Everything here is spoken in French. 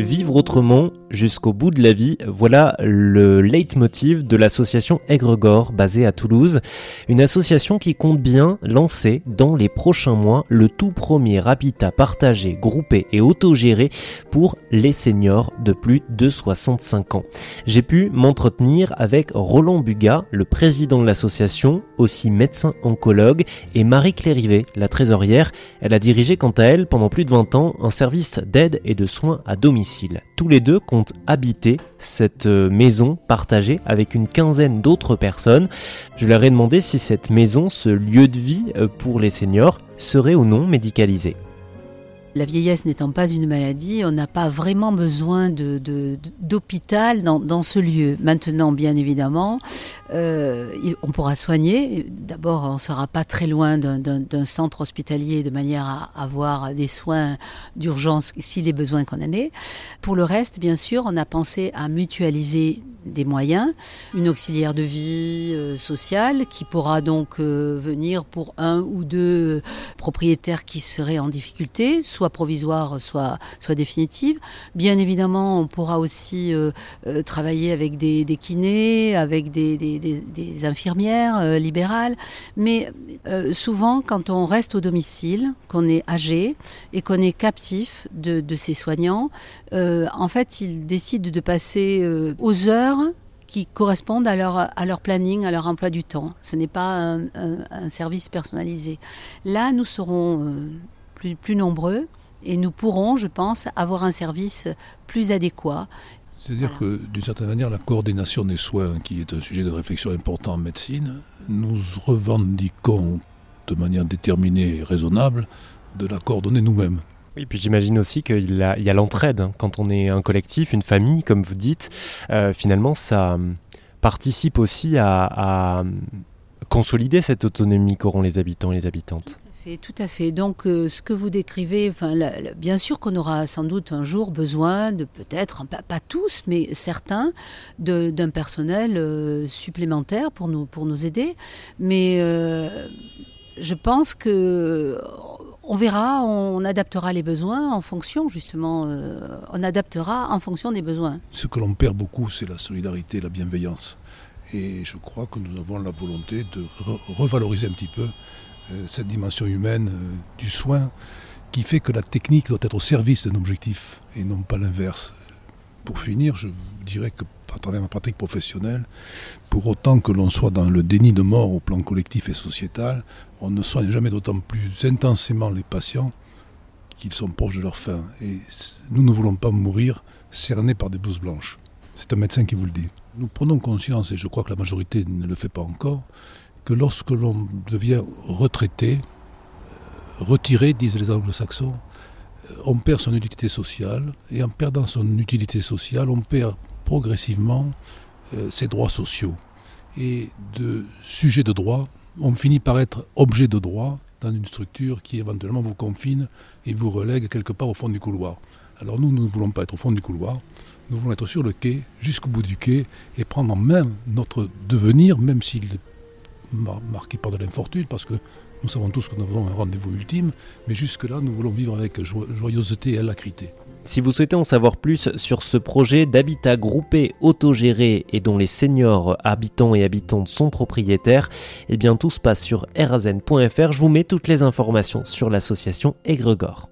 Vivre autrement jusqu'au bout de la vie, voilà le leitmotiv de l'association Aigregor basée à Toulouse. Une association qui compte bien lancer dans les prochains mois le tout premier habitat partagé, groupé et autogéré pour les seniors de plus de 65 ans. J'ai pu m'entretenir avec Roland Bugat, le président de l'association, aussi médecin oncologue, et Marie Clérivet, la trésorière. Elle a dirigé quant à elle pendant plus de 20 ans un service d'aide et de soins à domicile. Tous les deux comptent habiter cette euh, maison partagée avec une quinzaine d'autres personnes. Je leur ai demandé si cette maison, ce lieu de vie euh, pour les seniors, serait ou non médicalisé. La vieillesse n'étant pas une maladie, on n'a pas vraiment besoin d'hôpital dans, ce lieu. Maintenant, bien évidemment, euh, on pourra soigner. D'abord, on ne sera pas très loin d'un centre hospitalier de manière à avoir des soins d'urgence s'il est besoin qu'on en ait. Pour le reste, bien sûr, on a pensé à mutualiser des moyens, une auxiliaire de vie euh, sociale qui pourra donc euh, venir pour un ou deux propriétaires qui seraient en difficulté, soit provisoire, soit, soit définitive. Bien évidemment, on pourra aussi euh, travailler avec des, kinés, avec des, infirmières libérales, mais souvent quand on reste au domicile, qu'on est âgé et qu'on est captif de, de ces soignants, en fait, ils décident de passer aux heures qui correspondent à leur, à leur planning, à leur emploi du temps. Ce n'est pas un, service personnalisé. Là, nous serons euh, plus, plus nombreux et nous pourrons, je pense, avoir un service plus adéquat. C'est-à-dire que, d'une certaine manière, la coordination des soins, qui est un sujet de réflexion important en médecine, nous revendiquons de manière déterminée et raisonnable de la coordonner nous-mêmes. Oui, puis j'imagine aussi qu'il y a l'entraide. Hein. Quand on est un collectif, une famille, comme vous dites, euh, finalement, ça hum, participe aussi à, consolider cette autonomie qu'auront les habitants et les habitantes. Tout à fait. Donc, euh, ce que vous décrivez, enfin, bien sûr qu'on aura sans doute un jour besoin de peut-être, pas, tous, mais certains, d'un personnel euh, supplémentaire pour nous, pour nous aider. Mais je pense que on verra, on adaptera les besoins en fonction, justement, euh, on adaptera en fonction des besoins. Ce que l'on perd beaucoup, c'est la solidarité, la bienveillance. Et je crois que nous avons la volonté de revaloriser un petit peu euh, cette dimension humaine euh, du soin qui fait que la technique doit être au service d'un objectif et non pas l'inverse. Pour finir, je dirais que à travers ma pratique professionnelle, pour autant que l'on soit dans le déni de mort au plan collectif et sociétal, on ne soigne jamais d'autant plus intensément les patients qu'ils sont proches de leur fin. Et nous ne voulons pas mourir cernés par des blouses blanches. C'est un médecin qui vous le dit. Nous prenons conscience, et je crois que la majorité ne le fait pas encore, que lorsque l'on devient retraité, euh, retiré, disent les anglo-saxons, euh, on perd son utilité sociale, et en perdant son utilité sociale, on perd progressivement euh, ses droits sociaux. Et de sujet de droit, on finit par être objet de droit dans une structure qui éventuellement vous confine et vous relègue quelque part au fond du couloir. Alors nous, nous ne voulons pas être au fond du couloir, nous voulons être sur le quai, jusqu'au bout du quai, et prendre en main notre devenir, même s'il est marqué par de l'infortune, parce que nous savons tous que nous avons un rendez-vous ultime, mais jusque-là, nous voulons vivre avec joyeuseté et alacrité. Si vous souhaitez en savoir plus sur ce projet d'habitat groupé autogéré et dont les seniors habitants et habitantes sont propriétaires, eh bien tout se passe sur erazen.fr. Je vous mets toutes les informations sur l'association Egregor.